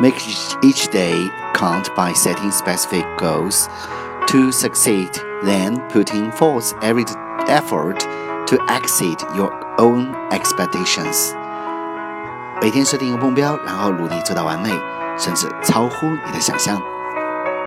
Make each day count by setting specific goals to succeed, then putting forth every effort to exceed your own expectations. 每天设定一个目标，然后努力做到完美，甚至超乎你的想象。